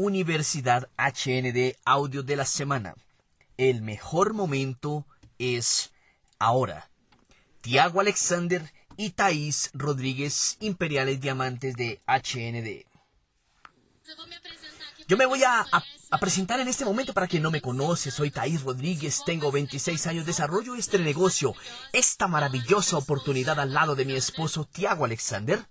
Universidad HND Audio de la Semana. El mejor momento es ahora. Tiago Alexander y Thaís Rodríguez, Imperiales Diamantes de HND. Yo me voy a, presentar en este momento para quien no me conoce. Soy Thaís Rodríguez, tengo 26 años, desarrollo este negocio, esta maravillosa oportunidad al lado de mi esposo Tiago Alexander.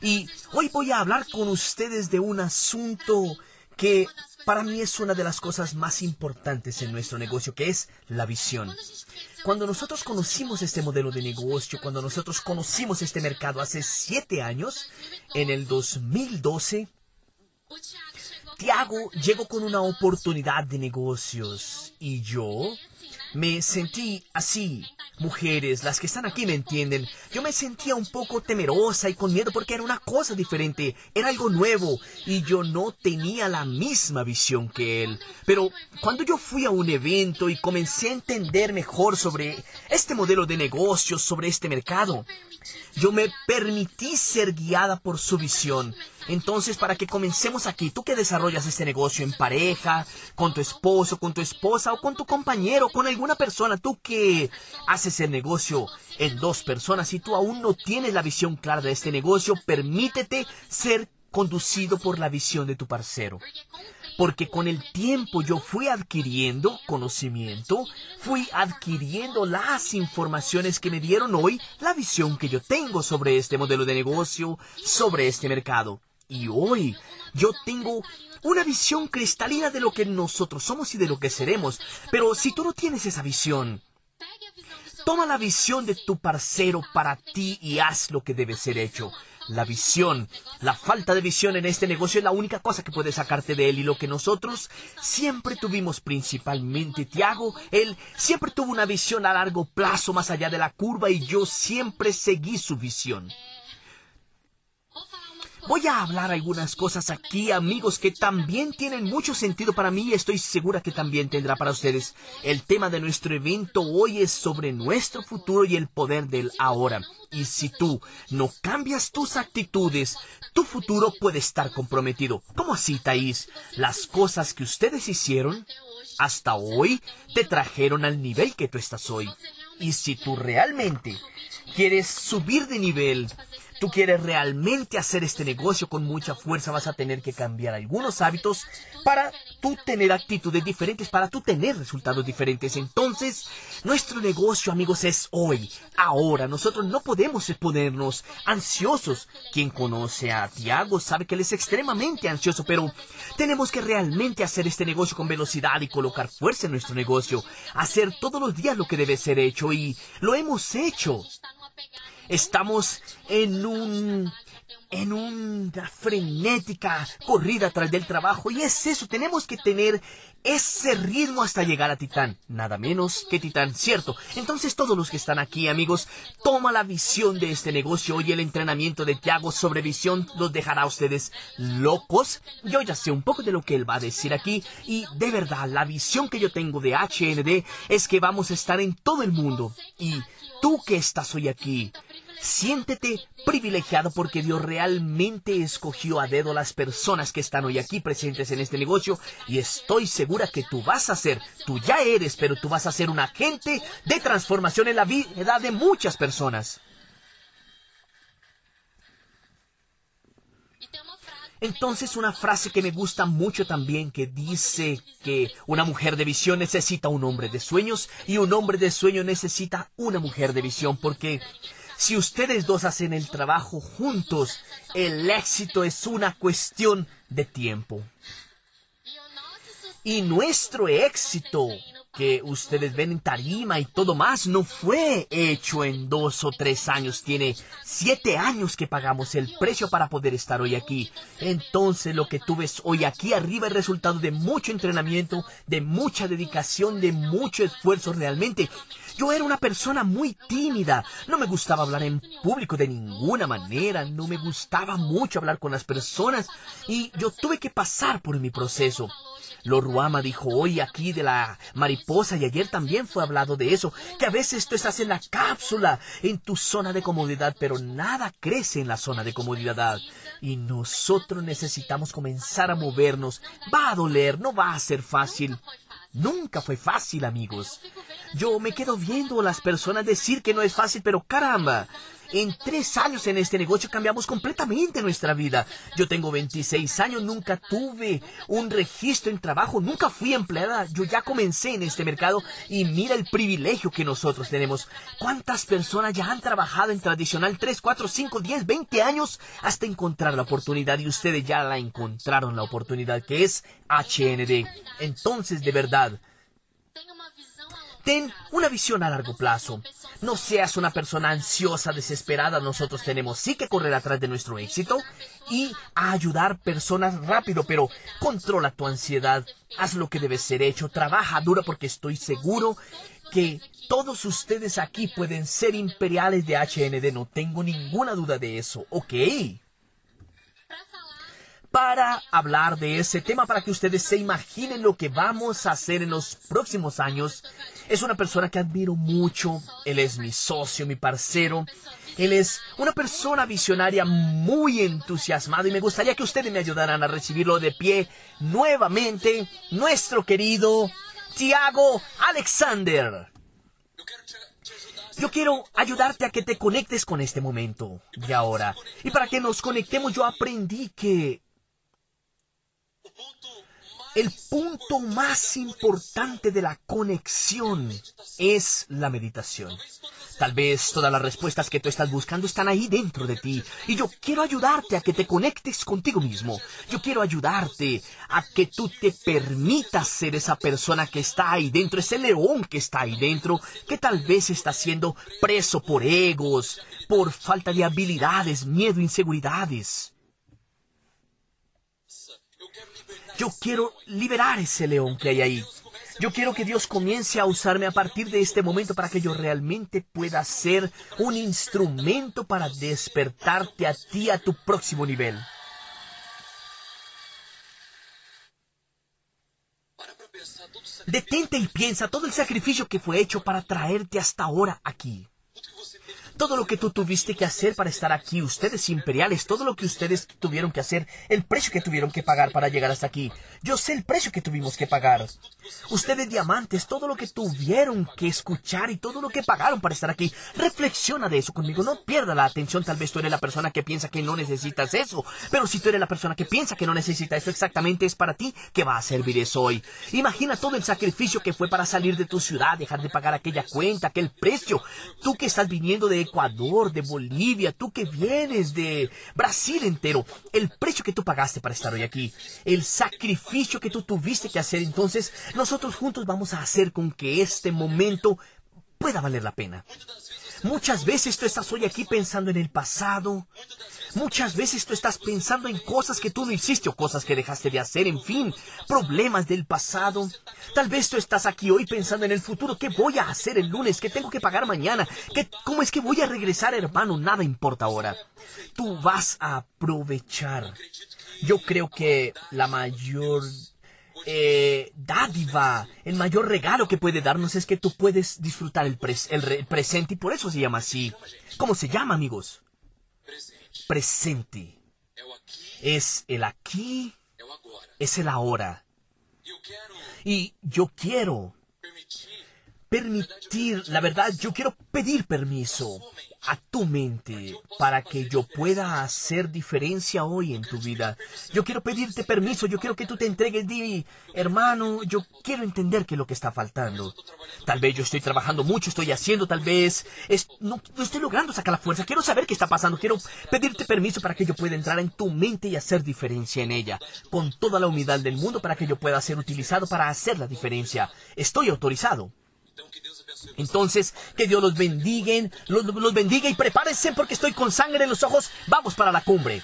Y hoy voy a hablar con ustedes de un asunto que para mí es una de las cosas más importantes en nuestro negocio, que es la visión. Cuando nosotros conocimos este modelo de negocio, cuando nosotros conocimos este mercado hace siete años, en el 2012, Tiago llegó con una oportunidad de negocios y yo me sentí así. Mujeres, las que están aquí me entienden. Yo me sentía un poco temerosa y con miedo porque era una cosa diferente, era algo nuevo y yo no tenía la misma visión que él. Pero cuando yo fui a un evento y comencé a entender mejor sobre este modelo de negocios, sobre este mercado, yo me permití ser guiada por su visión. Entonces, para que comencemos aquí, tú que desarrollas este negocio en pareja, con tu esposo, con tu esposa o con tu compañero, con alguna persona, tú que haces el negocio en dos personas y tú aún no tienes la visión clara de este negocio, permítete ser conducido por la visión de tu parcero porque con el tiempo yo fui adquiriendo conocimiento, fui adquiriendo las informaciones que me dieron hoy, la visión que yo tengo sobre este modelo de negocio, sobre este mercado. Y hoy yo tengo una visión cristalina de lo que nosotros somos y de lo que seremos. Pero si tú no tienes esa visión, toma la visión de tu parcero para ti y haz lo que debe ser hecho. La visión, la falta de visión en este negocio es la única cosa que puede sacarte de él y lo que nosotros siempre tuvimos principalmente, Tiago, él siempre tuvo una visión a largo plazo más allá de la curva y yo siempre seguí su visión. Voy a hablar algunas cosas aquí, amigos, que también tienen mucho sentido para mí y estoy segura que también tendrá para ustedes. El tema de nuestro evento hoy es sobre nuestro futuro y el poder del ahora. Y si tú no cambias tus actitudes, tu futuro puede estar comprometido. ¿Cómo así, Thaís? Las cosas que ustedes hicieron hasta hoy te trajeron al nivel que tú estás hoy. Y si tú realmente quieres subir de nivel, tú quieres realmente hacer este negocio con mucha fuerza, vas a tener que cambiar algunos hábitos para tú tener actitudes diferentes, para tú tener resultados diferentes. Entonces, nuestro negocio, amigos, es hoy, ahora. Nosotros no podemos ponernos ansiosos. Quien conoce a Tiago sabe que él es extremadamente ansioso, pero tenemos que realmente hacer este negocio con velocidad y colocar fuerza en nuestro negocio. Hacer todos los días lo que debe ser hecho y lo hemos hecho. Estamos en un en una frenética corrida tras del trabajo y es eso, tenemos que tener ese ritmo hasta llegar a Titán, nada menos que Titán, cierto. Entonces todos los que están aquí, amigos, toma la visión de este negocio y el entrenamiento de Tiago sobre visión los dejará a ustedes locos. Yo ya sé un poco de lo que él va a decir aquí y de verdad la visión que yo tengo de HND es que vamos a estar en todo el mundo y tú que estás hoy aquí, Siéntete privilegiado porque Dios realmente escogió a dedo las personas que están hoy aquí presentes en este negocio y estoy segura que tú vas a ser, tú ya eres, pero tú vas a ser un agente de transformación en la vida de muchas personas. Entonces una frase que me gusta mucho también que dice que una mujer de visión necesita un hombre de sueños y un hombre de sueño necesita una mujer de visión porque si ustedes dos hacen el trabajo juntos, el éxito es una cuestión de tiempo. Y nuestro éxito que ustedes ven en tarima y todo más no fue hecho en dos o tres años. Tiene siete años que pagamos el precio para poder estar hoy aquí. Entonces lo que tú ves hoy aquí arriba es resultado de mucho entrenamiento, de mucha dedicación, de mucho esfuerzo realmente. Yo era una persona muy tímida, no me gustaba hablar en público de ninguna manera, no me gustaba mucho hablar con las personas y yo tuve que pasar por mi proceso. Ruama dijo hoy aquí de la mariposa y ayer también fue hablado de eso, que a veces tú estás en la cápsula, en tu zona de comodidad, pero nada crece en la zona de comodidad. Y nosotros necesitamos comenzar a movernos. Va a doler, no va a ser fácil. Nunca fue fácil, amigos. Yo me quedo viendo a las personas decir que no es fácil, pero caramba, en tres años en este negocio cambiamos completamente nuestra vida. Yo tengo 26 años, nunca tuve un registro en trabajo, nunca fui empleada. Yo ya comencé en este mercado y mira el privilegio que nosotros tenemos. ¿Cuántas personas ya han trabajado en tradicional 3, 4, 5, 10, 20 años hasta encontrar la oportunidad? Y ustedes ya la encontraron la oportunidad que es HND. Entonces, de verdad, Ten una visión a largo plazo. No seas una persona ansiosa, desesperada. Nosotros tenemos sí que correr atrás de nuestro éxito y a ayudar personas rápido, pero controla tu ansiedad. Haz lo que debe ser hecho. Trabaja duro porque estoy seguro que todos ustedes aquí pueden ser imperiales de HND. No tengo ninguna duda de eso. ¿Ok? Para hablar de ese tema, para que ustedes se imaginen lo que vamos a hacer en los próximos años. Es una persona que admiro mucho, él es mi socio, mi parcero, él es una persona visionaria muy entusiasmada y me gustaría que ustedes me ayudaran a recibirlo de pie nuevamente, nuestro querido Tiago Alexander. Yo quiero ayudarte a que te conectes con este momento de ahora. Y para que nos conectemos yo aprendí que el punto más importante de la conexión es la meditación. Tal vez todas las respuestas que tú estás buscando están ahí dentro de ti. Y yo quiero ayudarte a que te conectes contigo mismo. Yo quiero ayudarte a que tú te permitas ser esa persona que está ahí dentro, ese león que está ahí dentro, que tal vez está siendo preso por egos, por falta de habilidades, miedo, inseguridades. Yo quiero liberar ese león que hay ahí. Yo quiero que Dios comience a usarme a partir de este momento para que yo realmente pueda ser un instrumento para despertarte a ti a tu próximo nivel. Detente y piensa todo el sacrificio que fue hecho para traerte hasta ahora aquí todo lo que tú tuviste que hacer para estar aquí, ustedes imperiales, todo lo que ustedes tuvieron que hacer, el precio que tuvieron que pagar para llegar hasta aquí. Yo sé el precio que tuvimos que pagar. Ustedes diamantes, todo lo que tuvieron que escuchar y todo lo que pagaron para estar aquí. Reflexiona de eso conmigo, no pierda la atención, tal vez tú eres la persona que piensa que no necesitas eso, pero si tú eres la persona que piensa que no necesita eso exactamente es para ti que va a servir eso hoy. Imagina todo el sacrificio que fue para salir de tu ciudad, dejar de pagar aquella cuenta, aquel precio. Tú que estás viniendo de Ecuador, de Bolivia, tú que vienes de Brasil entero, el precio que tú pagaste para estar hoy aquí, el sacrificio que tú tuviste que hacer, entonces nosotros juntos vamos a hacer con que este momento pueda valer la pena. Muchas veces tú estás hoy aquí pensando en el pasado. Muchas veces tú estás pensando en cosas que tú no hiciste o cosas que dejaste de hacer, en fin, problemas del pasado. Tal vez tú estás aquí hoy pensando en el futuro, ¿qué voy a hacer el lunes? ¿Qué tengo que pagar mañana? ¿Qué, ¿Cómo es que voy a regresar, hermano? Nada importa ahora. Tú vas a aprovechar. Yo creo que la mayor eh, dádiva, el mayor regalo que puede darnos es que tú puedes disfrutar el, el presente y por eso se llama así. ¿Cómo se llama, amigos? Presente. Es el aquí, es el ahora. Y yo quiero permitir, la verdad, yo quiero pedir permiso a tu mente para que yo pueda hacer diferencia hoy en tu vida. Yo quiero pedirte permiso, yo quiero que tú te entregues, di, hermano, yo quiero entender qué es lo que está faltando. Tal vez yo estoy trabajando mucho, estoy haciendo, tal vez no, no estoy logrando sacar la fuerza. Quiero saber qué está pasando, quiero pedirte permiso para que yo pueda entrar en tu mente y hacer diferencia en ella, con toda la humildad del mundo para que yo pueda ser utilizado para hacer la diferencia. Estoy autorizado. Entonces, que Dios los bendiga, los, bendiga y prepárense porque estoy con sangre en los ojos. Vamos para la cumbre.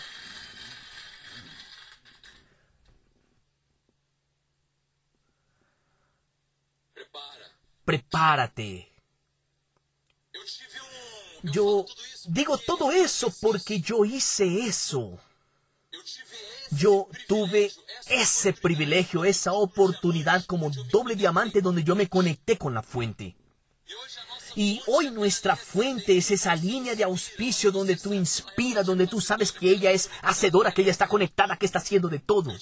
Prepárate. Yo digo todo eso porque yo hice eso. Yo tuve ese privilegio, esa oportunidad como doble diamante donde yo me conecté con la fuente. Y hoy nuestra fuente es esa línea de auspicio donde tú inspiras, donde tú sabes que ella es hacedora, que ella está conectada, que está haciendo de todo.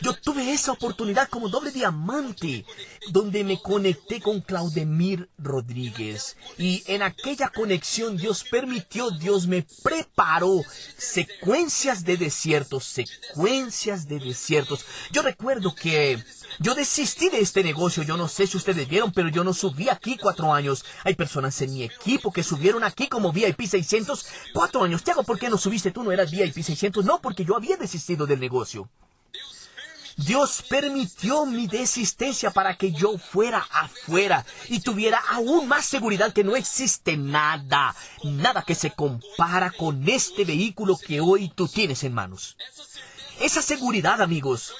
Yo tuve esa oportunidad como doble diamante, donde me conecté con Claudemir Rodríguez. Y en aquella conexión Dios permitió, Dios me preparó secuencias de desiertos, secuencias de desiertos. Yo recuerdo que yo desistí de este negocio, yo no sé si ustedes vieron, pero yo no subí aquí cuatro años. Personas en mi equipo que subieron aquí como VIP 600 cuatro años. Tiago, ¿por qué no subiste? Tú no eras VIP 600. No, porque yo había desistido del negocio. Dios permitió mi desistencia para que yo fuera afuera y tuviera aún más seguridad que no existe nada, nada que se compara con este vehículo que hoy tú tienes en manos. Esa seguridad, amigos,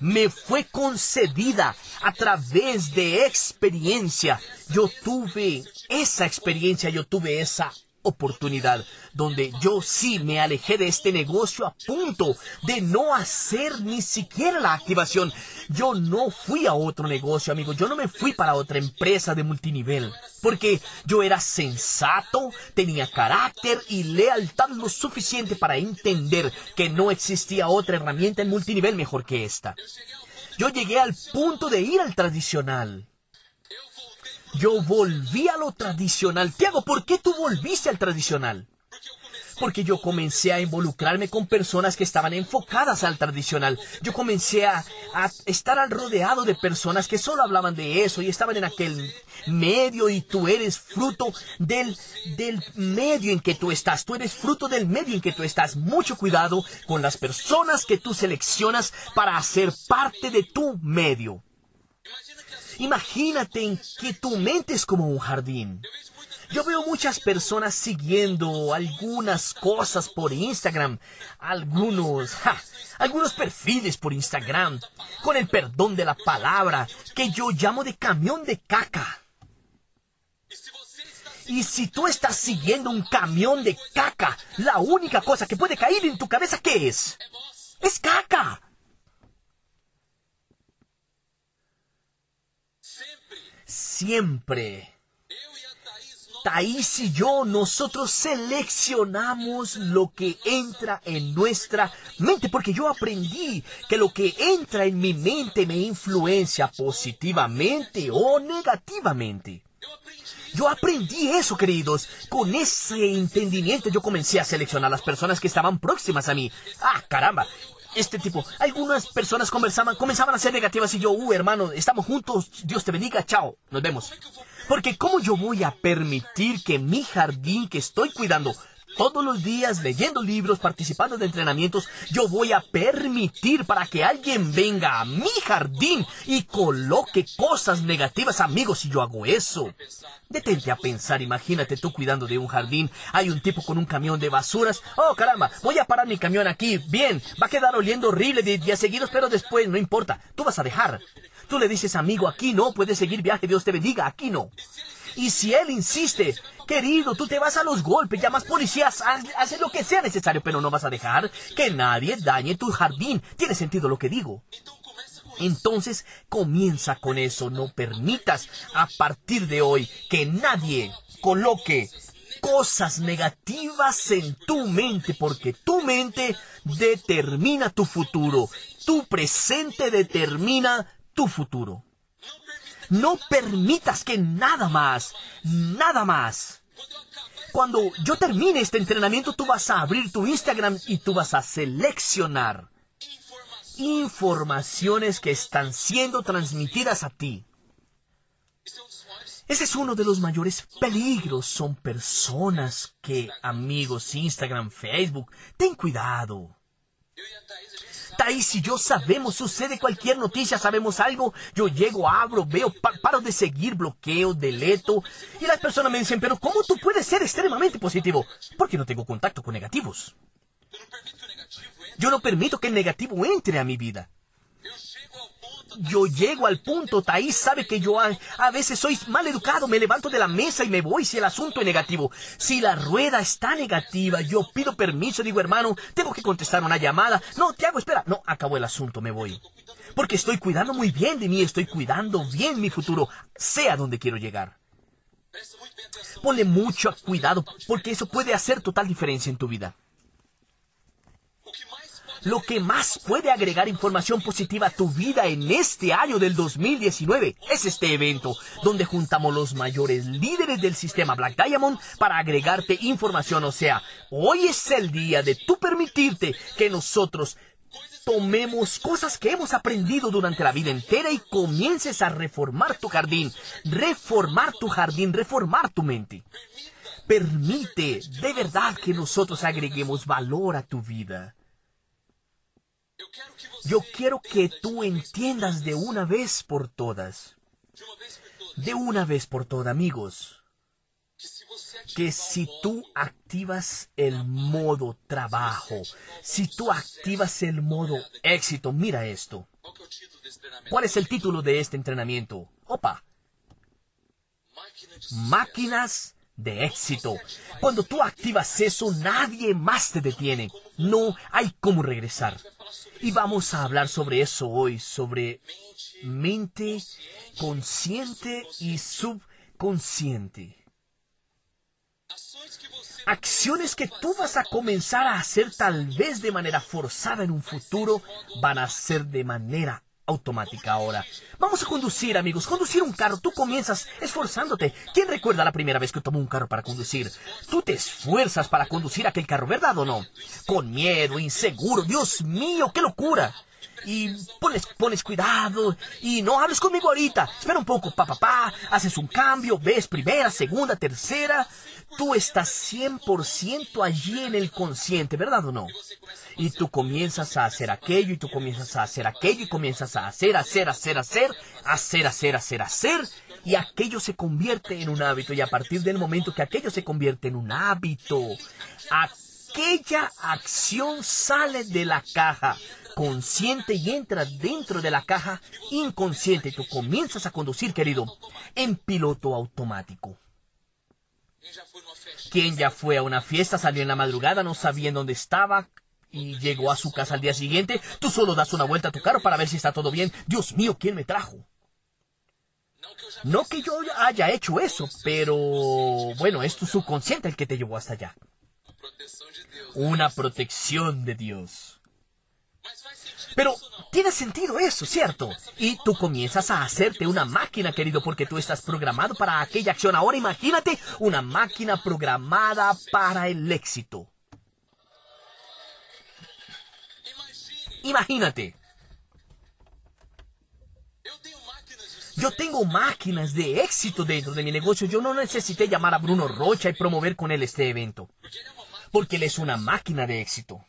me fue concedida a través de experiencia. Yo tuve esa experiencia, yo tuve esa oportunidad donde yo sí me alejé de este negocio a punto de no hacer ni siquiera la activación. Yo no fui a otro negocio, amigo. Yo no me fui para otra empresa de multinivel. Porque yo era sensato, tenía carácter y lealtad lo suficiente para entender que no existía otra herramienta en multinivel mejor que esta. Yo llegué al punto de ir al tradicional. Yo volví a lo tradicional. Tiago, ¿por qué tú volviste al tradicional? Porque yo comencé a involucrarme con personas que estaban enfocadas al tradicional. Yo comencé a, estar al rodeado de personas que solo hablaban de eso y estaban en aquel medio y tú eres fruto del, del medio en que tú estás. Tú eres fruto del medio en que tú estás. Mucho cuidado con las personas que tú seleccionas para hacer parte de tu medio. Imagínate que tu mente es como un jardín. Yo veo muchas personas siguiendo algunas cosas por Instagram, algunos, algunos perfiles por Instagram, con el perdón de la palabra, que yo llamo de camión de caca. Y si tú estás siguiendo un camión de caca, la única cosa que puede caer en tu cabeza, ¿qué es? Es caca. Siempre. Thais y yo, nosotros seleccionamos lo que entra en nuestra mente, porque yo aprendí que lo que entra en mi mente me influencia positivamente o negativamente. Yo aprendí eso, queridos. Con ese entendimiento yo comencé a seleccionar las personas que estaban próximas a mí. Ah, caramba este tipo. Algunas personas conversaban, comenzaban a ser negativas y yo, uh, hermano, estamos juntos, Dios te bendiga, chao, nos vemos. Porque ¿cómo yo voy a permitir que mi jardín que estoy cuidando todos los días leyendo libros, participando de entrenamientos, yo voy a permitir para que alguien venga a mi jardín y coloque cosas negativas, amigos, si yo hago eso. Detente a pensar, imagínate tú cuidando de un jardín, hay un tipo con un camión de basuras, oh caramba, voy a parar mi camión aquí, bien, va a quedar oliendo horrible de días seguidos, pero después no importa, tú vas a dejar. Tú le dices, amigo, aquí no, puedes seguir viaje, Dios te bendiga, aquí no. Y si él insiste, querido, tú te vas a los golpes, llamas policías, haces lo que sea necesario, pero no vas a dejar que nadie dañe tu jardín. Tiene sentido lo que digo. Entonces comienza con eso, no permitas a partir de hoy que nadie coloque cosas negativas en tu mente, porque tu mente determina tu futuro, tu presente determina tu futuro. No permitas que nada más, nada más. Cuando yo termine este entrenamiento, tú vas a abrir tu Instagram y tú vas a seleccionar informaciones que están siendo transmitidas a ti. Ese es uno de los mayores peligros. Son personas que, amigos, Instagram, Facebook, ten cuidado. Thais si yo sabemos, sucede cualquier noticia, sabemos algo, yo llego, abro, veo, paro de seguir, bloqueo, deleto, y las personas me dicen, pero ¿cómo tú puedes ser extremadamente positivo? Porque no tengo contacto con negativos. Yo no permito que el negativo entre a mi vida. Yo llego al punto, Taís sabe que yo a, a, veces soy mal educado, me levanto de la mesa y me voy si el asunto es negativo. Si la rueda está negativa, yo pido permiso, digo hermano, tengo que contestar una llamada. No, te hago espera. No, acabó el asunto, me voy. Porque estoy cuidando muy bien de mí, estoy cuidando bien mi futuro, sea donde quiero llegar. Ponle mucho cuidado porque eso puede hacer total diferencia en tu vida. Lo que más puede agregar información positiva a tu vida en este año del 2019 es este evento, donde juntamos los mayores líderes del sistema Black Diamond para agregarte información. O sea, hoy es el día de tú permitirte que nosotros tomemos cosas que hemos aprendido durante la vida entera y comiences a reformar tu jardín, reformar tu jardín, reformar tu mente. Permite de verdad que nosotros agreguemos valor a tu vida. Yo quiero que tú entiendas de una vez por todas, de una vez por todas, amigos, que si tú activas el modo trabajo, si tú activas el modo éxito, mira esto. ¿Cuál es el título de este entrenamiento? Opa. Máquinas de éxito. Cuando tú activas eso, nadie más te detiene. No hay cómo regresar. Y vamos a hablar sobre eso hoy, sobre mente consciente y subconsciente acciones que tú vas a comenzar a hacer tal vez de manera forzada en un futuro van a ser de manera automática ahora. Vamos a conducir, amigos. Conducir un carro. Tú comienzas esforzándote. ¿Quién recuerda la primera vez que tomó un carro para conducir? Tú te esfuerzas para conducir aquel carro, ¿verdad o no? Con miedo, inseguro. Dios mío, qué locura y pones, pones cuidado y no hables conmigo ahorita. Espera un poco, papá, pa, haces un cambio, ves primera, segunda, tercera. Tú estás 100% allí en el consciente, ¿verdad o no? Y tú comienzas a hacer aquello y tú comienzas a hacer aquello y comienzas a hacer, hacer, hacer, hacer, hacer, hacer, hacer, hacer. Y aquello se convierte en un hábito y a partir del momento que aquello se convierte en un hábito, aquella acción sale de la caja consciente y entra dentro de la caja inconsciente. Tú comienzas a conducir, querido, en piloto automático. Quien ya fue a una fiesta, salió en la madrugada, no sabía en dónde estaba y llegó a su casa al día siguiente, tú solo das una vuelta a tu carro para ver si está todo bien. Dios mío, ¿quién me trajo? No que yo haya hecho eso, pero bueno, es tu subconsciente el que te llevó hasta allá. Una protección de Dios. Pero tiene sentido eso, ¿cierto? Y tú comienzas a hacerte una máquina, querido, porque tú estás programado para aquella acción. Ahora imagínate una máquina programada para el éxito. Imagínate. Yo tengo máquinas de éxito dentro de mi negocio. Yo no necesité llamar a Bruno Rocha y promover con él este evento. Porque él es una máquina de éxito.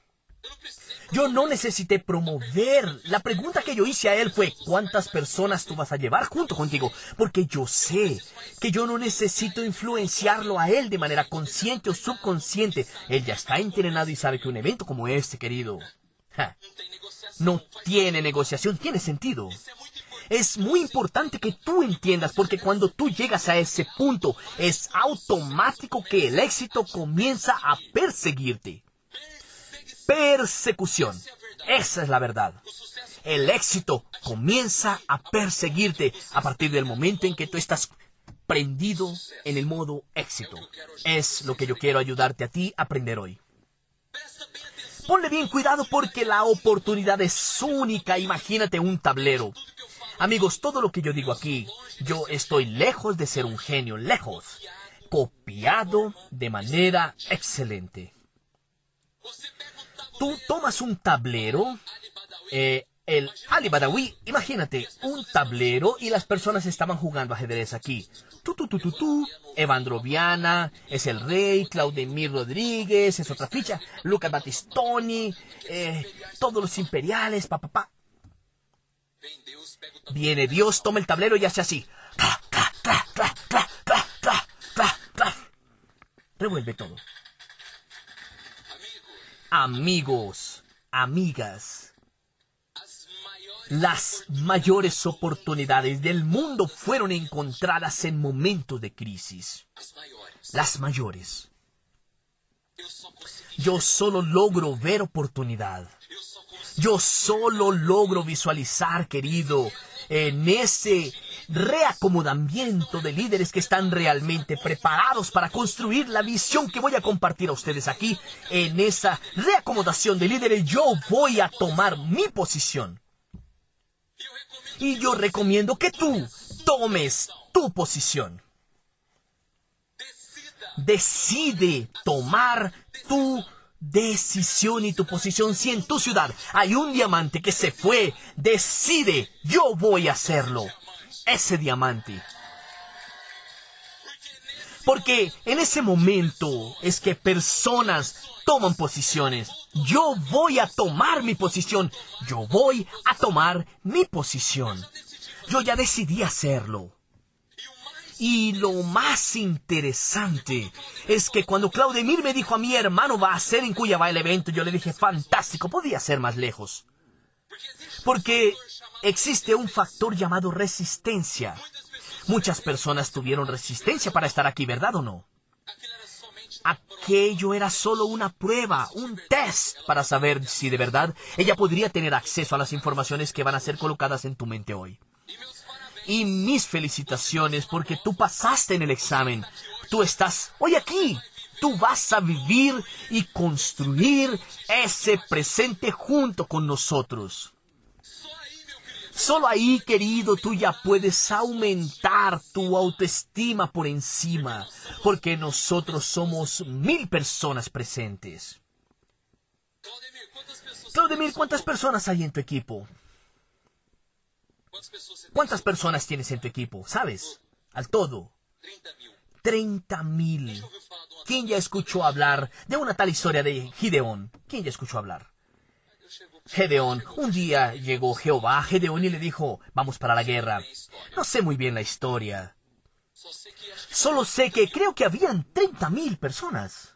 Yo no necesité promover. La pregunta que yo hice a él fue, ¿cuántas personas tú vas a llevar junto contigo? Porque yo sé que yo no necesito influenciarlo a él de manera consciente o subconsciente. Él ya está entrenado y sabe que un evento como este, querido, no tiene negociación, tiene sentido. Es muy importante que tú entiendas porque cuando tú llegas a ese punto es automático que el éxito comienza a perseguirte persecución. Esa es la verdad. El éxito comienza a perseguirte a partir del momento en que tú estás prendido en el modo éxito. Es lo que yo quiero ayudarte a ti a aprender hoy. Ponle bien cuidado porque la oportunidad es única. Imagínate un tablero. Amigos, todo lo que yo digo aquí, yo estoy lejos de ser un genio, lejos. Copiado de manera excelente tú tomas un tablero, eh, el Ali Badawi, imagínate, un tablero y las personas estaban jugando ajedrez aquí. Tú, tú, tú, tú, tú, Evandro Viana, es el rey, Claudemir Rodríguez, es otra ficha, Lucas Battistoni, eh, todos los imperiales, pa, pa, pa. Viene Dios, toma el tablero y hace así. Revuelve todo amigos, amigas. Las mayores oportunidades del mundo fueron encontradas en momentos de crisis. Las mayores. Yo solo logro ver oportunidad. Yo solo logro visualizar, querido, en ese reacomodamiento de líderes que están realmente preparados para construir la visión que voy a compartir a ustedes aquí. En esa reacomodación de líderes yo voy a tomar mi posición. Y yo recomiendo que tú tomes tu posición. Decide tomar tu decisión y tu posición. Si en tu ciudad hay un diamante que se fue, decide, yo voy a hacerlo. Ese diamante. Porque en ese momento es que personas toman posiciones. Yo voy a tomar mi posición. Yo voy a tomar mi posición. Yo ya decidí hacerlo. Y lo más interesante es que cuando Claudemir me dijo a mi hermano va a ser en Cuya va el evento, yo le dije, fantástico, podía ser más lejos. Porque existe un factor llamado resistencia. Muchas personas tuvieron resistencia para estar aquí, ¿verdad o no? Aquello era solo una prueba, un test para saber si de verdad ella podría tener acceso a las informaciones que van a ser colocadas en tu mente hoy y mis felicitaciones porque tú pasaste en el examen. Tú estás hoy aquí. Tú vas a vivir y construir ese presente junto con nosotros. Solo ahí, querido, tú ya puedes aumentar tu autoestima por encima, porque nosotros somos mil personas presentes. Claudemir, ¿cuántas personas hay en tu equipo? ¿Cuántas personas tienes en tu equipo? ¿Sabes? Al todo. 30 mil. ¿Quién ya escuchó hablar de una tal historia de Gideón? ¿Quién ya escuchó hablar? Gedeón, un día llegó Jehová a Gedeón y le dijo, vamos para la guerra. No sé muy bien la historia. Solo sé que creo que habían 30 mil personas.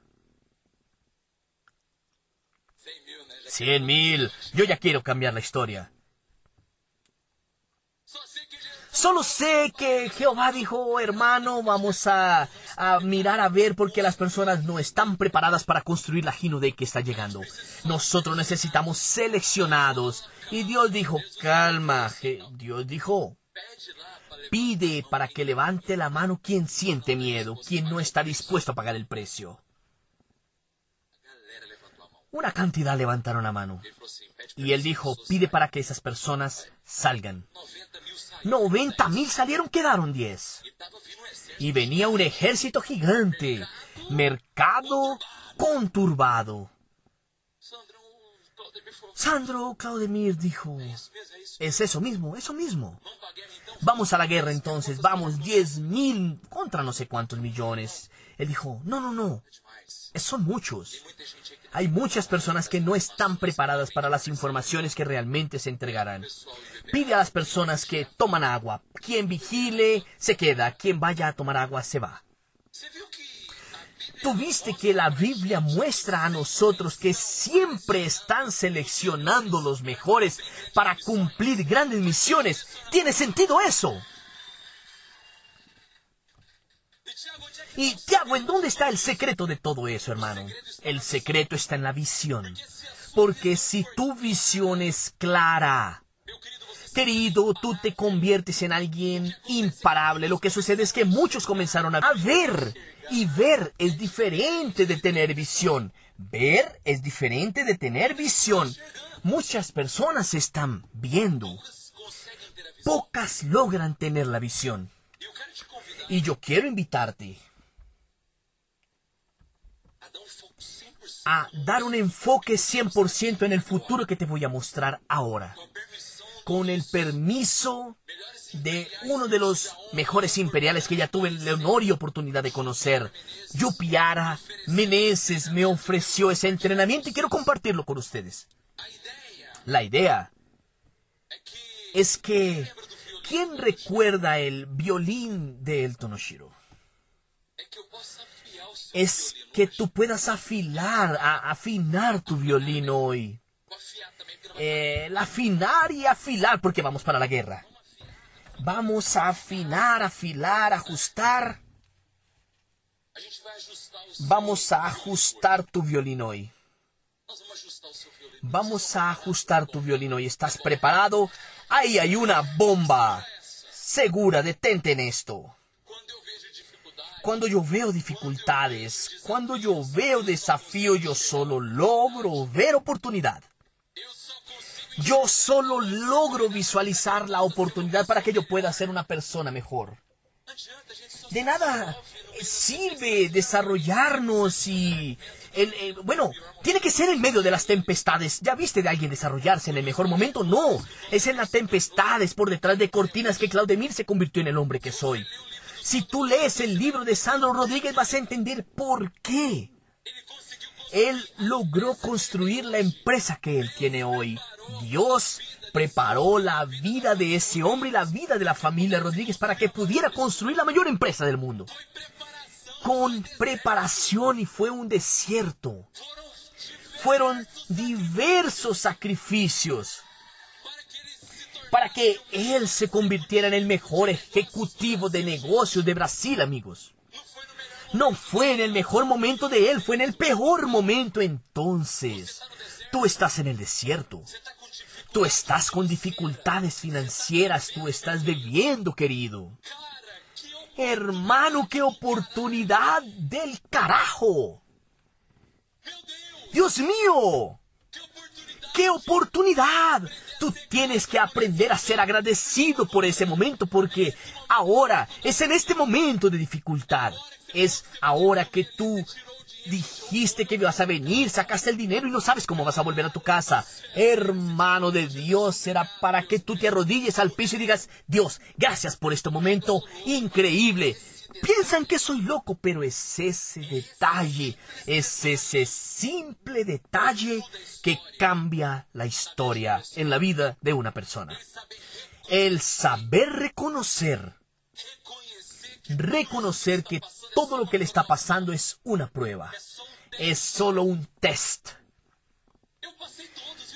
Cien mil. Yo ya quiero cambiar la historia. Solo sé que Jehová dijo, hermano, vamos a, mirar a ver porque las personas no están preparadas para construir la de que está llegando. Nosotros necesitamos seleccionados. Y Dios dijo, calma, Dios dijo, pide para que levante la mano quien siente miedo, quien no está dispuesto a pagar el precio. Una cantidad levantaron la mano. Y él dijo, pide para que esas personas salgan. 90 mil salieron, quedaron 10. Y venía un ejército gigante, mercado conturbado. Sandro Claudemir dijo, es eso mismo, eso mismo. Vamos a la guerra entonces, vamos, diez mil contra no sé cuántos millones. Él dijo, no, no, no, son muchos. Hay muchas personas que no están preparadas para las informaciones que realmente se entregarán. Pide a las personas que toman agua. Quien vigile se queda. Quien vaya a tomar agua se va. Tuviste que la Biblia muestra a nosotros que siempre están seleccionando los mejores para cumplir grandes misiones. ¿Tiene sentido eso? Y Tiago, ¿en dónde está el secreto de todo eso, hermano? El secreto está en la visión. Porque si tu visión es clara, querido, tú te conviertes en alguien imparable. Lo que sucede es que muchos comenzaron a ver. Y ver es diferente de tener visión. Ver es diferente de tener visión. Muchas personas están viendo. Pocas logran tener la visión. Y yo quiero invitarte a dar un enfoque 100% en el futuro que te voy a mostrar ahora. Con el permiso de uno de los mejores imperiales que ya tuve el honor y oportunidad de conocer, Yupiara Meneses, me ofreció ese entrenamiento y quiero compartirlo con ustedes. La idea es que, ¿quién recuerda el violín de El Tonoshiro? es que tú puedas afilar, a, afinar tu violín hoy. eh, afinar y afilar porque vamos para la guerra. Vamos a afinar, afilar, ajustar. Vamos a ajustar tu violín hoy. Vamos a ajustar tu violín hoy. ¿Estás preparado? Ahí hay una bomba. Segura, detente en esto. Cuando yo veo dificultades, cuando yo veo desafío, yo solo logro ver oportunidad. Yo solo logro visualizar la oportunidad para que yo pueda ser una persona mejor. De nada sirve desarrollarnos y... bueno, tiene que ser en medio de las tempestades. ¿Ya viste de alguien desarrollarse en el mejor momento? No, es en las tempestades por detrás de cortinas que Claudemir se convirtió en el hombre que soy. Si tú lees el libro de Sandro Rodríguez vas a entender por qué. Él logró construir la empresa que él tiene hoy. Dios preparó la vida de ese hombre y la vida de la familia Rodríguez para que pudiera construir la mayor empresa del mundo con preparación y fue un desierto. Fueron diversos sacrificios para que él se convirtiera en el mejor ejecutivo de negocios de Brasil, amigos. No fue en el mejor momento de él, fue en el peor momento entonces. Tú estás en el desierto. Tú estás con dificultades financieras, tú estás bebiendo, querido. Hermano, qué oportunidad del carajo. Dios mío. ¡Qué oportunidad! Tú tienes que aprender a ser agradecido por ese momento porque ahora es en este momento de dificultad. Es ahora que tú Dijiste que ibas a venir, sacaste el dinero y no sabes cómo vas a volver a tu casa. Hermano de Dios, será para que tú te arrodilles al piso y digas, Dios, gracias por este momento increíble. Piensan que soy loco, pero es ese detalle, es ese simple detalle que cambia la historia en la vida de una persona. El saber reconocer, reconocer que todo lo que le está pasando es una prueba. Es solo un test.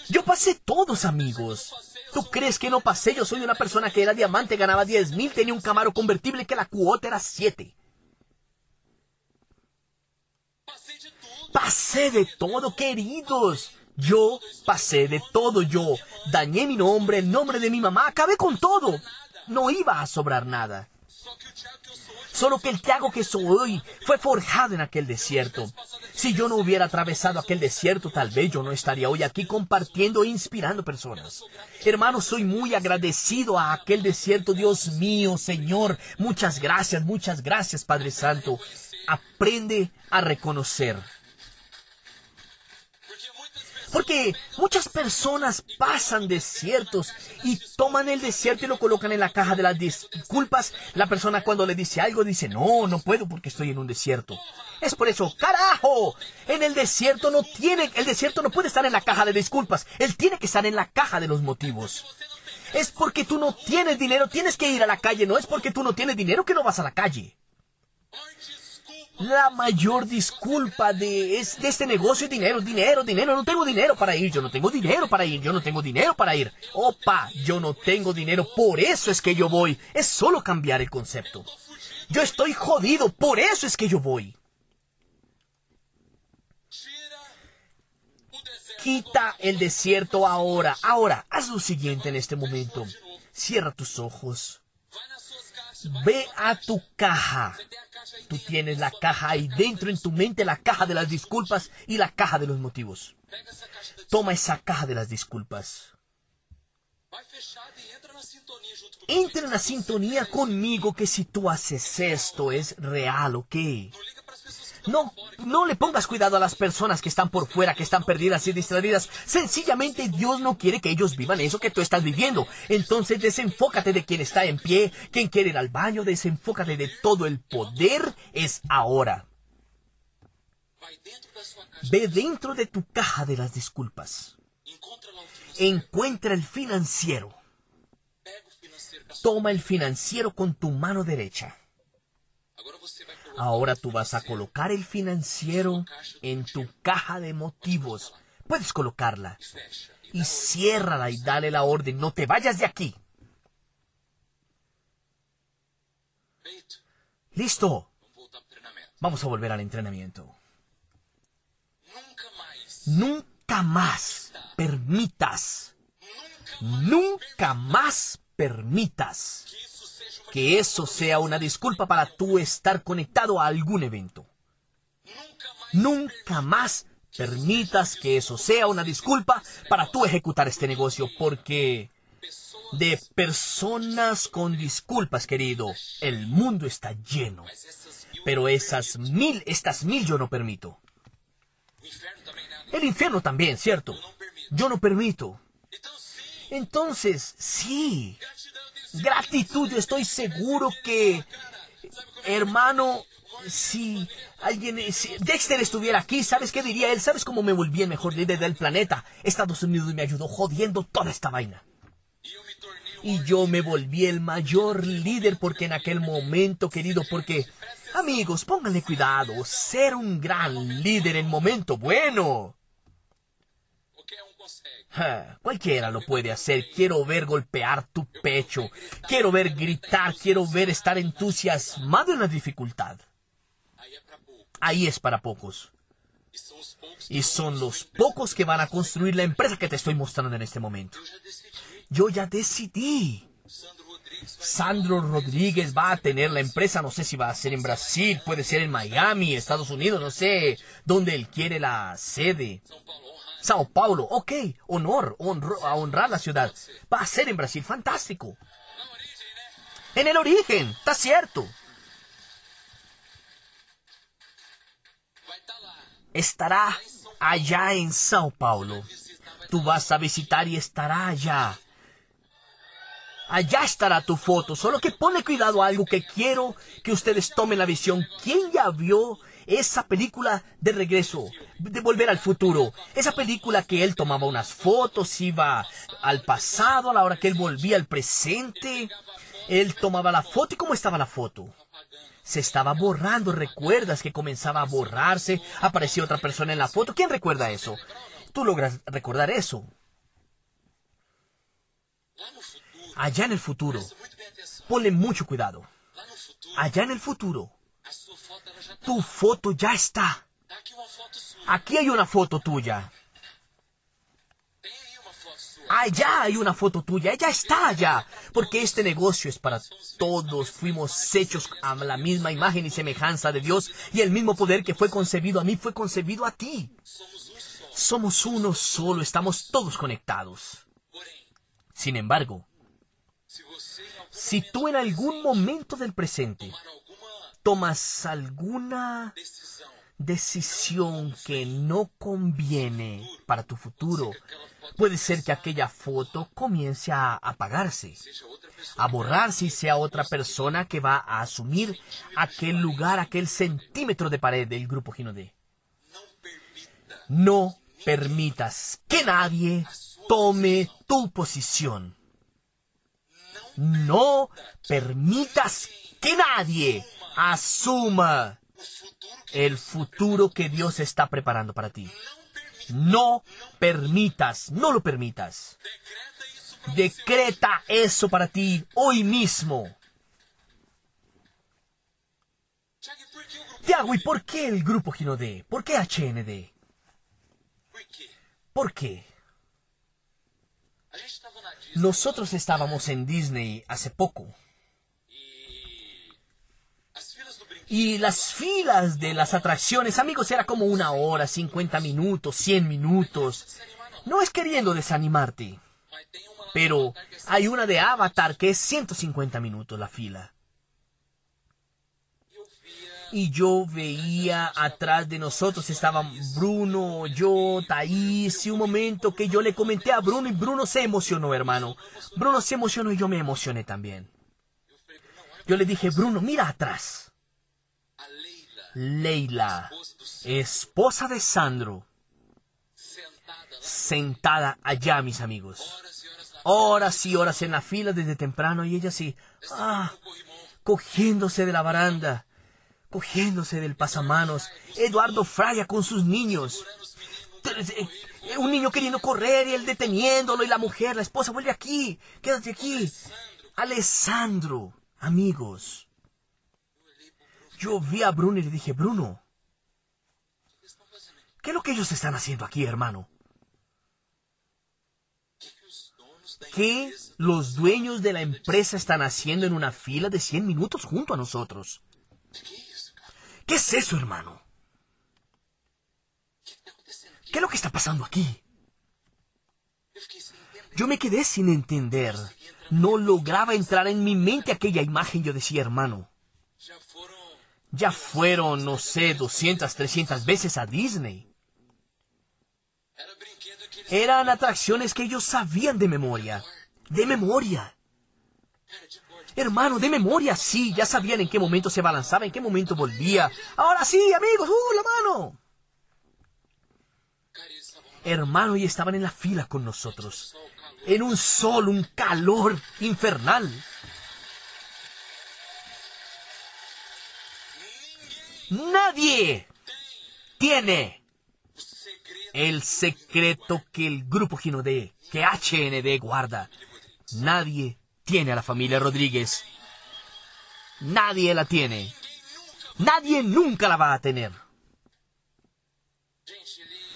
Yo pasé todos, amigos. ¿Tú crees que no pasé? Yo soy una persona que era diamante, ganaba 10 mil, tenía un Camaro convertible que la cuota era 7. Pasé de todo, queridos. Yo pasé de todo. Yo dañé mi nombre, el nombre de mi mamá, acabé con todo. No iba a sobrar nada. Solo que el Tiago que soy hoy fue forjado en aquel desierto. Si yo no hubiera atravesado aquel desierto, tal vez yo no estaría hoy aquí compartiendo e inspirando personas. Hermano, soy muy agradecido a aquel desierto, Dios mío, Señor. Muchas gracias, muchas gracias, Padre Santo. Aprende a reconocer porque muchas personas pasan desiertos y toman el desierto y lo colocan en la caja de las disculpas. La persona cuando le dice algo dice, no, no puedo porque estoy en un desierto. Es por eso, carajo, en el desierto no tiene, el desierto no puede estar en la caja de disculpas. Él tiene que estar en la caja de los motivos. Es porque tú no tienes dinero, tienes que ir a la calle. No es porque tú no tienes dinero que no vas a la calle. La mayor disculpa de, este negocio es dinero, dinero, dinero. No tengo dinero para ir, yo no tengo dinero para ir, yo no tengo dinero para ir. Opa, yo no tengo dinero, por eso es que yo voy. Es solo cambiar el concepto. Yo estoy jodido, por eso es que yo voy. Quita el desierto ahora. Ahora, haz lo siguiente en este momento. Cierra tus ojos. Ve a tu caja. Tú tienes la caja ahí dentro en tu mente, la caja de las disculpas y la caja de los motivos. Toma esa caja de las disculpas. Entra en la sintonía conmigo que si tú haces esto es real, ¿ok? No, no le pongas cuidado a las personas que están por fuera, que están perdidas y distraídas. Sencillamente Dios no quiere que ellos vivan eso que tú estás viviendo. Entonces desenfócate de quien está en pie, quien quiere ir al baño, desenfócate de todo el poder es ahora. Ve dentro de tu caja de las disculpas. Encuentra el financiero. Toma el financiero con tu mano derecha. Ahora tú vas a colocar el financiero en tu caja de motivos. Puedes colocarla y ciérrala y dale la orden, no te vayas de aquí. Listo. Vamos a volver al entrenamiento. Nunca más permitas, nunca más permitas que eso sea una disculpa para tú estar conectado a algún evento. Nunca más permitas que eso sea una disculpa para tú ejecutar este negocio, porque de personas con disculpas, querido, el mundo está lleno. Pero esas mil, estas mil yo no permito. El infierno también, ¿cierto? Yo no permito. Entonces, sí, gratitud, yo estoy seguro que, hermano, si alguien, si Dexter estuviera aquí, ¿sabes qué diría él? ¿Sabes cómo me volví el mejor líder del planeta? Estados Unidos me ayudó jodiendo toda esta vaina. Y yo me volví el mayor líder porque en aquel momento, querido, porque, amigos, pónganle cuidado, ser un gran líder en momento bueno cualquiera lo puede hacer. Quiero ver golpear tu pecho. Quiero ver gritar. Quiero ver estar entusiasmado en la dificultad. Ahí es para pocos. Y son los pocos que van a construir la empresa que te estoy mostrando en este momento. Yo ya decidí. Sandro Rodríguez va a tener la empresa, no sé si va a ser en Brasil, puede ser en Miami, Estados Unidos, no sé dónde él quiere la sede. Sao Paulo, ok, honor, a honrar la ciudad. Va a ser en Brasil, fantástico. En el origen, está cierto. Estará allá en Sao Paulo. Tú vas a visitar y estará allá. Allá estará tu foto, solo que pone cuidado a algo que quiero que ustedes tomen la visión. ¿Quién ya vio esa película de regreso, de volver al futuro, esa película que él tomaba unas fotos, iba al pasado a la hora que él volvía al presente, él tomaba la foto y cómo estaba la foto. Se estaba borrando, recuerdas que comenzaba a borrarse, aparecía otra persona en la foto. ¿Quién recuerda eso? Tú logras recordar eso. Allá en el futuro, ponle mucho cuidado. Allá en el futuro, tu foto ya está. Aquí hay una foto tuya. Allá hay una foto tuya, ella está allá, porque este negocio es para todos. Fuimos hechos a la misma imagen y semejanza de Dios y el mismo poder que fue concebido a mí fue concebido a ti. Somos uno solo, estamos todos conectados. Sin embargo, si tú en algún momento del presente tomas alguna decisión que no conviene para tu futuro, puede ser que aquella foto comience a apagarse, a borrarse y sea otra persona que va a asumir aquel lugar, aquel centímetro de pared del grupo Ginodé. No permitas que nadie tome tu posición. No permitas que nadie asuma el futuro que Dios está preparando para ti. No permitas, no lo permitas. Decreta eso para ti hoy mismo. Tiago, ¿y por qué el grupo Ginodé? ¿Por qué HND? ¿Por qué? Nosotros estábamos en Disney hace poco. Y las filas de las atracciones, amigos, era como una hora, 50 minutos, 100 minutos. No es queriendo desanimarte. Pero hay una de Avatar que es 150 minutos la fila. Y yo veía atrás de nosotros estaban Bruno, yo, Thaís, y un momento que yo le comenté a Bruno y Bruno se emocionó, hermano. Bruno se emocionó y yo me emocioné también. Yo le dije, Bruno, mira atrás. Leila, esposa de Sandro, sentada allá, mis amigos. Horas y horas en la fila desde temprano y ella sí, ah, cogiéndose de la baranda, cogiéndose del pasamanos. Eduardo Fraya con sus niños. eh, un niño queriendo correr y él deteniéndolo y la mujer, la esposa, vuelve aquí, quédate aquí. Alessandro, amigos. Yo vi a Bruno y le dije, Bruno, ¿qué es lo que ellos están haciendo aquí, hermano? ¿Qué los dueños de la empresa están haciendo en una fila de 100 minutos junto a nosotros? ¿Qué es eso, hermano? ¿Qué es lo que está pasando aquí? Yo me quedé sin entender. No lograba entrar en mi mente aquella imagen. Yo decía, hermano, ya fueron, no sé, 200, 300 veces a Disney. Eran atracciones que ellos sabían de memoria. De memoria. Hermano, de memoria, sí. Ya sabían en qué momento se balanzaba, en qué momento volvía. Ahora sí, amigos, ¡uh, la mano! hermano, y estaban en la fila con nosotros, en un sol, un calor infernal. Nadie tiene el secreto que el grupo Ginodé, que HND guarda. Nadie tiene a la familia Rodríguez. Nadie la tiene. Nadie nunca la va a tener.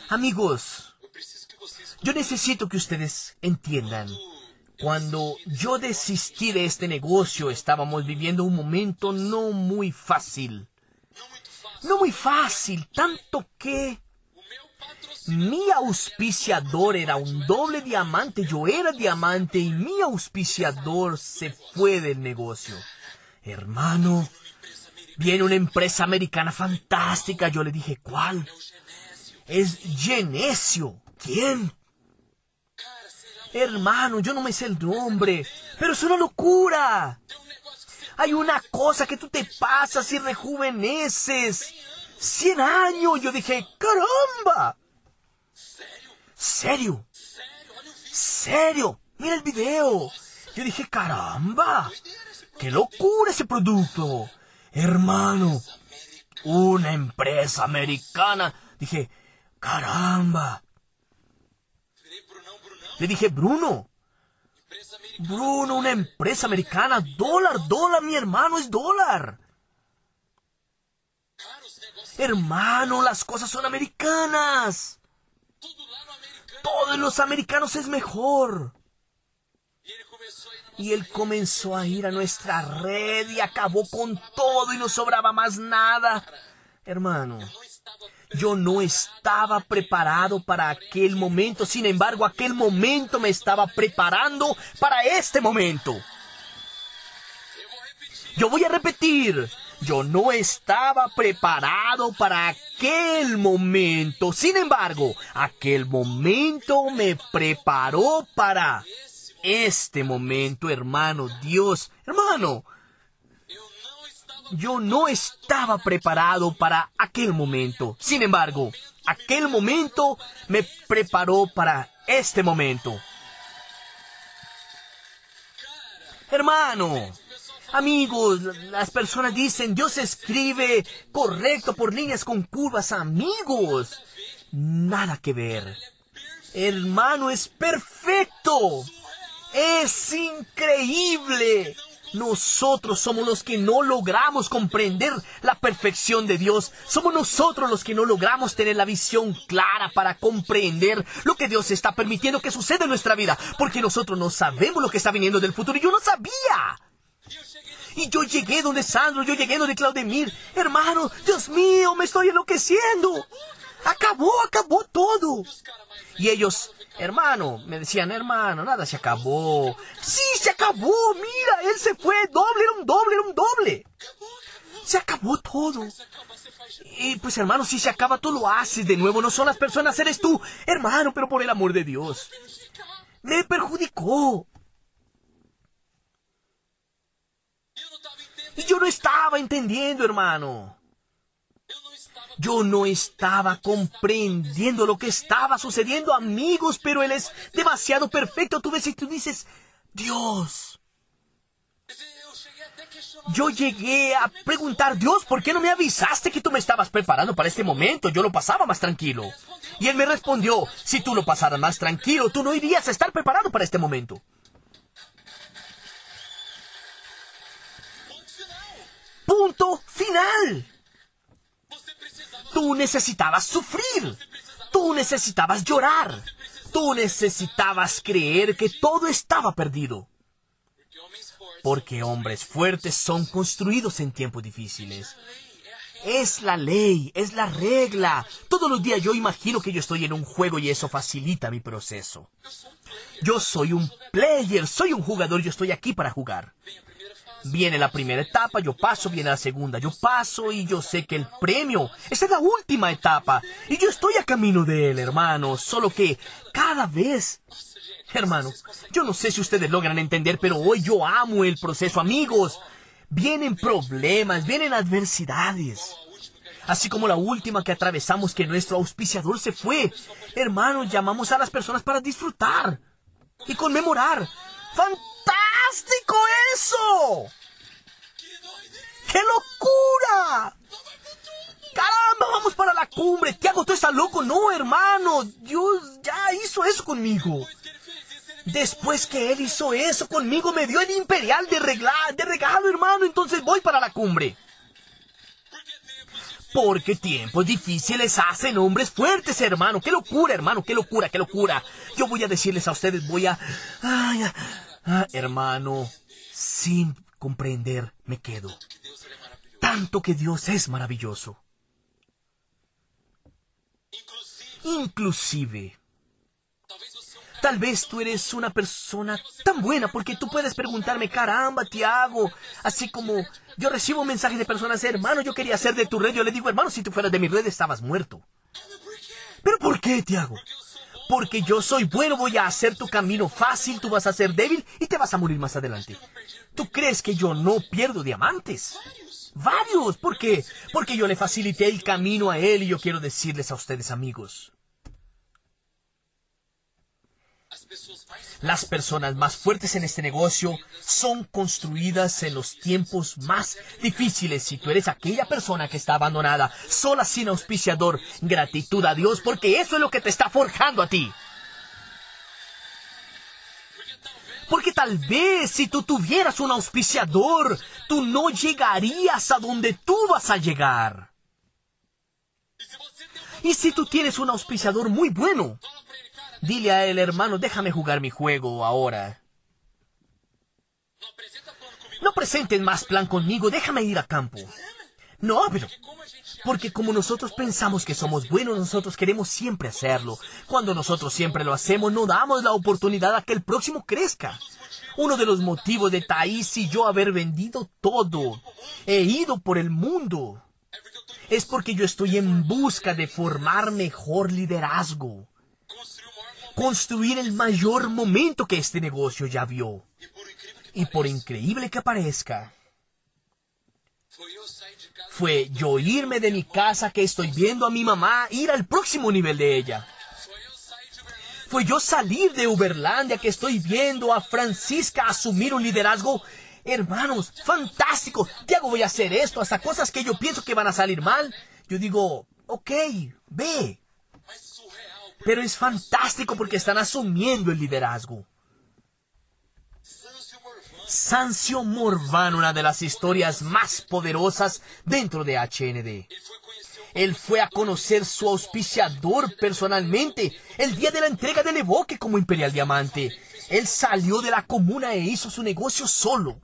Amigos, yo necesito que ustedes entiendan. Cuando yo desistí de este negocio, estábamos viviendo un momento no muy fácil. No muy fácil, tanto que mi auspiciador era un doble diamante, yo era diamante y mi auspiciador se fue del negocio. Hermano, viene una empresa americana fantástica. Yo le dije, ¿cuál? Es Genesio. ¿Quién? Hermano, yo no me sé el nombre, pero es una locura. Hay una cosa que tú te pasas y rejuveneces. Cien años. Yo dije, caramba. ¿Serio? ¿Serio? Mira el video. Yo dije, caramba. ¡Qué locura ese producto! Hermano, una empresa americana. Dije, caramba. Le dije, Bruno. Bruno, una empresa americana. Dólar, dólar, mi hermano, es dólar. Hermano, las cosas son americanas. Todos los americanos es mejor. Y él comenzó a ir a nuestra red y acabó con todo y no sobraba más nada. Hermano, yo no estaba preparado para aquel momento, sin embargo, aquel momento me estaba preparando para este momento. Yo voy a repetir, yo no estaba preparado para aquel momento, sin embargo, aquel momento me preparó para este momento, hermano, Dios, hermano, yo no estaba preparado para aquel momento. Sin embargo, aquel momento me preparó para este momento. Hermano, amigos, las personas dicen, Dios escribe correcto por líneas con curvas, amigos. Nada que ver. Hermano, es perfecto. Es increíble. Nosotros somos los que no logramos comprender la perfección de Dios. Somos nosotros los que no logramos tener la visión clara para comprender lo que Dios está permitiendo que suceda en nuestra vida. Porque nosotros no sabemos lo que está viniendo del futuro. Y yo no sabía. Y yo llegué donde Sandro, yo llegué donde Claudemir. Hermano, Dios mío, me estoy enloqueciendo. Acabó, acabó todo. Y ellos, hermano, me decían, hermano, nada se acabó. Sí, se acabó, mira, él se fue, doble, era un doble, era un doble. Se acabó todo. Y pues hermano, si se acaba, tú lo haces de nuevo, no son las personas, eres tú. Hermano, pero por el amor de Dios. Me perjudicó. Y yo no estaba entendiendo, hermano. Yo no estaba comprendiendo lo que estaba sucediendo, amigos, pero Él es demasiado perfecto. Tú ves y tú dices, Dios. yo llegué a preguntar, Dios, ¿por qué no me avisaste que tú me estabas preparando para este momento? Yo lo pasaba más tranquilo. Y él me respondió, si tú lo pasaras más tranquilo, tú no irías a estar preparado para este momento. Punto final. Tú necesitabas sufrir. Tú necesitabas llorar. Tú necesitabas creer que todo estaba perdido. Porque hombres fuertes son construidos en tiempos difíciles. Es la ley, es la regla. Todos los días yo imagino que yo estoy en un juego y eso facilita mi proceso. Yo soy un player, soy un jugador, yo estoy aquí para jugar. Viene la primera etapa, yo paso, viene la segunda, yo paso y yo sé que el premio, esa es la última etapa. Y yo estoy a camino de él, hermano. Solo que cada vez Hermano, yo no sé si ustedes logran entender, pero hoy yo amo el proceso, amigos. Vienen problemas, vienen adversidades. Así como la última que atravesamos que nuestro auspiciador se fue. Hermanos, llamamos a las personas para disfrutar y conmemorar. ¡Fantástico eso! ¡Qué locura! ¡Caramba, vamos para la cumbre! Tiago, tú estás loco. No, hermano. Dios ya hizo eso conmigo. Después que él hizo eso conmigo, me dio el imperial de, de regalo, hermano. Entonces voy para la cumbre. Porque tiempos difíciles hacen hombres fuertes, hermano. Qué locura, hermano. Qué locura, qué locura. Yo voy a decirles a ustedes, voy a... ah, hermano, sin comprender, me quedo. Tanto que Dios es maravilloso. Inclusive, Tal vez tú eres una persona tan buena porque tú puedes preguntarme, caramba, Tiago, así como yo recibo mensajes de personas, hermano, yo quería ser de tu red, yo le digo, hermano, si tú fueras de mi red estabas muerto. ¿Pero por qué, Tiago? Porque yo soy bueno, voy a hacer tu camino fácil, tú vas a ser débil y te vas a morir más adelante. ¿Tú crees que yo no pierdo diamantes? Varios. ¿Por qué? Porque yo le facilité el camino a él y yo quiero decirles a ustedes, amigos, Las personas más fuertes en este negocio son construidas en los tiempos más difíciles. Si tú eres aquella persona que está abandonada, sola sin auspiciador, gratitud a Dios porque eso es lo que te está forjando a ti. Porque tal vez si tú tuvieras un auspiciador, tú no llegarías a donde tú vas a llegar. Y si tú tienes un auspiciador muy bueno, Dile a él, hermano, déjame jugar mi juego ahora. No presenten más plan conmigo, déjame ir a campo. No, pero... Porque como nosotros pensamos que somos buenos, nosotros queremos siempre hacerlo. Cuando nosotros siempre lo hacemos, no damos la oportunidad a que el próximo crezca. Uno de los motivos de Thais y yo haber vendido todo, he ido por el mundo, es porque yo estoy en busca de formar mejor liderazgo construir el mayor momento que este negocio ya vio. Y por increíble que parezca, fue yo irme de mi casa que estoy viendo a mi mamá ir al próximo nivel de ella. Fue yo salir de Uberlandia que estoy viendo a Francisca asumir un liderazgo. Hermanos, fantástico. Diego, voy a hacer esto, hasta cosas que yo pienso que van a salir mal. Yo digo, ok, ve, pero es fantástico porque están asumiendo el liderazgo. Sancio Morvan, una de las historias más poderosas dentro de HND. Él fue a conocer su auspiciador personalmente el día de la entrega del evoque como Imperial Diamante. Él salió de la comuna e hizo su negocio solo.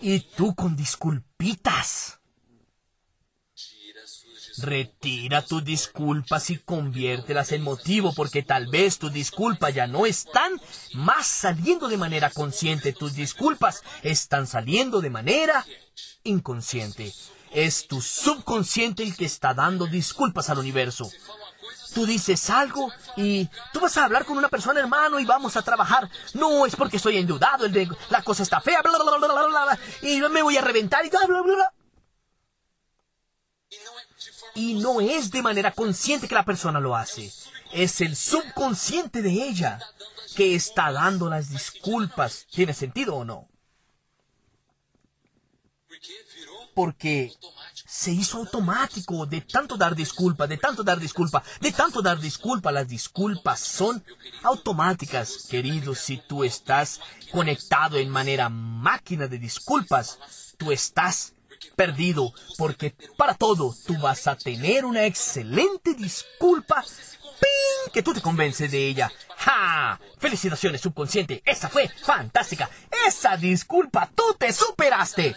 Y tú con disculpitas. Retira tus disculpas y conviértelas en motivo porque tal vez tus disculpas ya no están más saliendo de manera consciente. Tus disculpas están saliendo de manera inconsciente. Es tu subconsciente el que está dando disculpas al universo. Tú dices algo y tú vas a hablar con una persona, hermano, y vamos a trabajar. No, es porque estoy endeudado, la cosa está fea, bla, bla, bla, bla, bla, y me voy a reventar y bla, bla, bla. Y no es de manera consciente que la persona lo hace. Es el subconsciente de ella que está dando las disculpas. ¿Tiene sentido o no? Porque se hizo automático de tanto dar disculpa, de tanto dar disculpa, de tanto dar disculpa. Las disculpas son automáticas, queridos. Si tú estás conectado en manera máquina de disculpas, tú estás perdido, porque para todo tú vas a tener una excelente disculpa ¡Ping! que tú te convences de ella. ¡Ja! Felicitaciones, subconsciente. Esa fue fantástica. Esa disculpa, tú te superaste.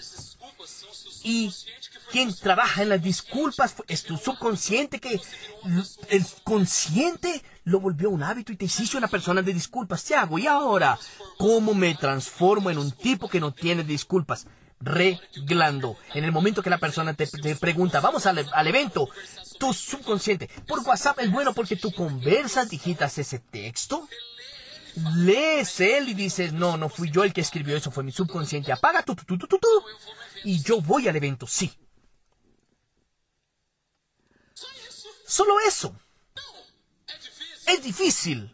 Y quien trabaja en las disculpas es tu subconsciente que el consciente lo volvió un hábito y te hiciste una persona de disculpas. ¿Qué hago? Y ahora, ¿cómo me transformo en un tipo que no tiene disculpas? Reglando. En el momento que la persona te, pregunta, vamos al, al, evento, tu subconsciente, por WhatsApp es bueno porque tú conversas, digitas ese texto, lees él y dices, no, no fui yo el que escribió eso, fue mi subconsciente, apaga tu, tu, tu, tu, tu, y yo voy al evento, sí. Solo eso. Es difícil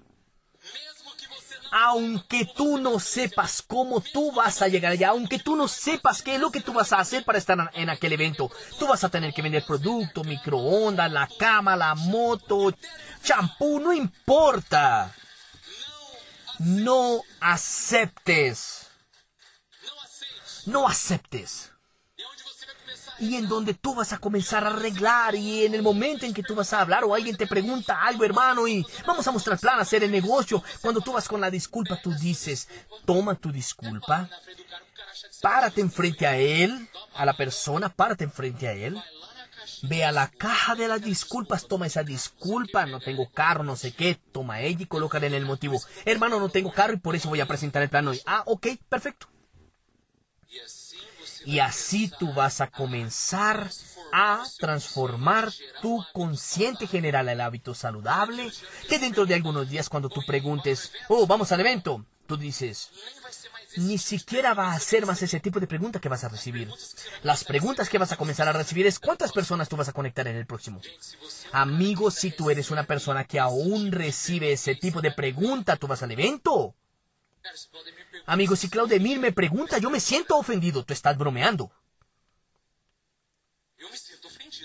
aunque tú no sepas cómo tú vas a llegar allá, aunque tú no sepas qué es lo que tú vas a hacer para estar en aquel evento, tú vas a tener que vender producto, microondas, la cama, la moto, champú, no importa. No aceptes. No aceptes y en donde tú vas a comenzar a arreglar y en el momento en que tú vas a hablar o alguien te pregunta algo, hermano, y vamos a mostrar plan, hacer el negocio, cuando tú vas con la disculpa, tú dices, toma tu disculpa, párate enfrente a él, a la persona, párate enfrente a él, ve a la caja de las disculpas, toma esa disculpa, no tengo carro, no sé qué, toma ella y colócala en el motivo. Hermano, no tengo carro y por eso voy a presentar el plan hoy. Ah, ok, perfecto. Y así tú vas a comenzar a transformar tu consciente general al hábito saludable, que dentro de algunos días cuando tú preguntes, oh, vamos al evento, tú dices, ni siquiera va a ser más ese tipo de pregunta que vas a recibir. Las preguntas que vas a comenzar a recibir es cuántas personas tú vas a conectar en el próximo. Amigos, si tú eres una persona que aún recibe ese tipo de pregunta, tú vas al evento. Amigos, si Claudemir me pregunta, yo me siento ofendido. Tú estás bromeando.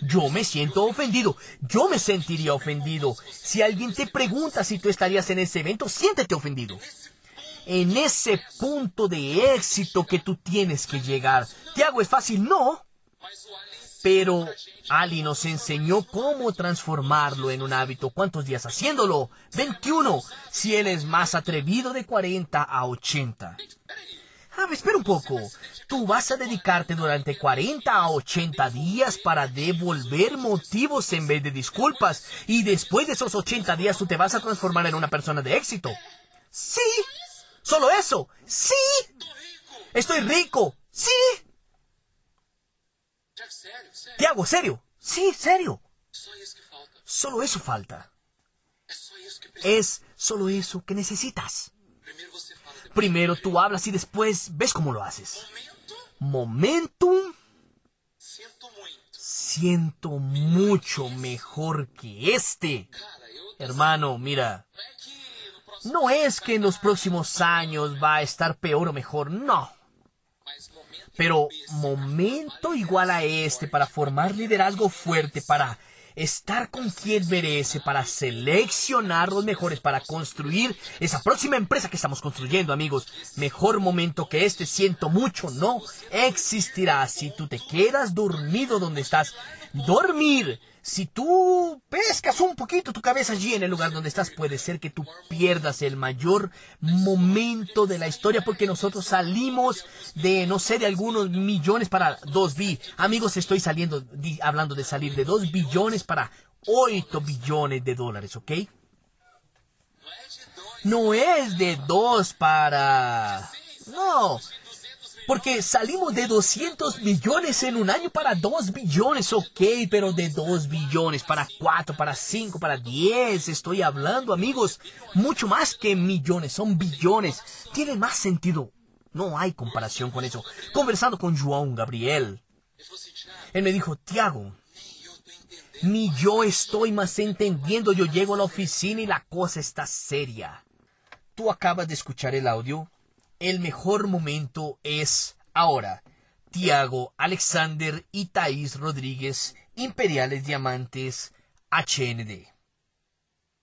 Yo me siento ofendido. Yo me sentiría ofendido. Si alguien te pregunta si tú estarías en ese evento, siéntete ofendido. En ese punto de éxito que tú tienes que llegar. ¿Te hago es fácil? No. Pero Ali nos enseñó cómo transformarlo en un hábito. ¿Cuántos días haciéndolo? 21. Si él es más atrevido de 40 a 80. Ah, espera un poco. Tú vas a dedicarte durante 40 a 80 días para devolver motivos en vez de disculpas. Y después de esos 80 días tú te vas a transformar en una persona de éxito. Sí. Solo eso. Sí. Estoy rico. Sí. ¿Qué hago? ¿Serio? Sí, serio. Solo eso falta. Es solo eso que necesitas. Primero tú hablas y después ves cómo lo haces. Momentum. Siento mucho mejor que este. Hermano, mira. No es que en los próximos años va a estar peor o mejor, no. Pero momento igual a este para formar liderazgo fuerte, para estar con quien merece, para seleccionar los mejores, para construir esa próxima empresa que estamos construyendo, amigos. Mejor momento que este, siento mucho, no existirá si tú te quedas dormido donde estás. Dormir si tú pescas un poquito tu cabeza allí en el lugar donde estás, puede ser que tú pierdas el mayor momento de la historia porque nosotros salimos de, no sé, de algunos millones para dos bi. Amigos, estoy saliendo, hablando de salir de dos billones para ocho billones de dólares, ¿ok? No es de dos para... No, porque salimos de 200 millones en un año para 2 billones, ok, pero de 2 billones para 4, para 5, para 10, estoy hablando amigos, mucho más que millones, son billones, tiene más sentido. No hay comparación con eso. Conversando con João Gabriel, él me dijo, Tiago, ni yo estoy más entendiendo, yo llego a la oficina y la cosa está seria. Tú acabas de escuchar el audio el mejor momento es ahora. Tiago, Alexander y Thais Rodríguez, Imperiales Diamantes, HND.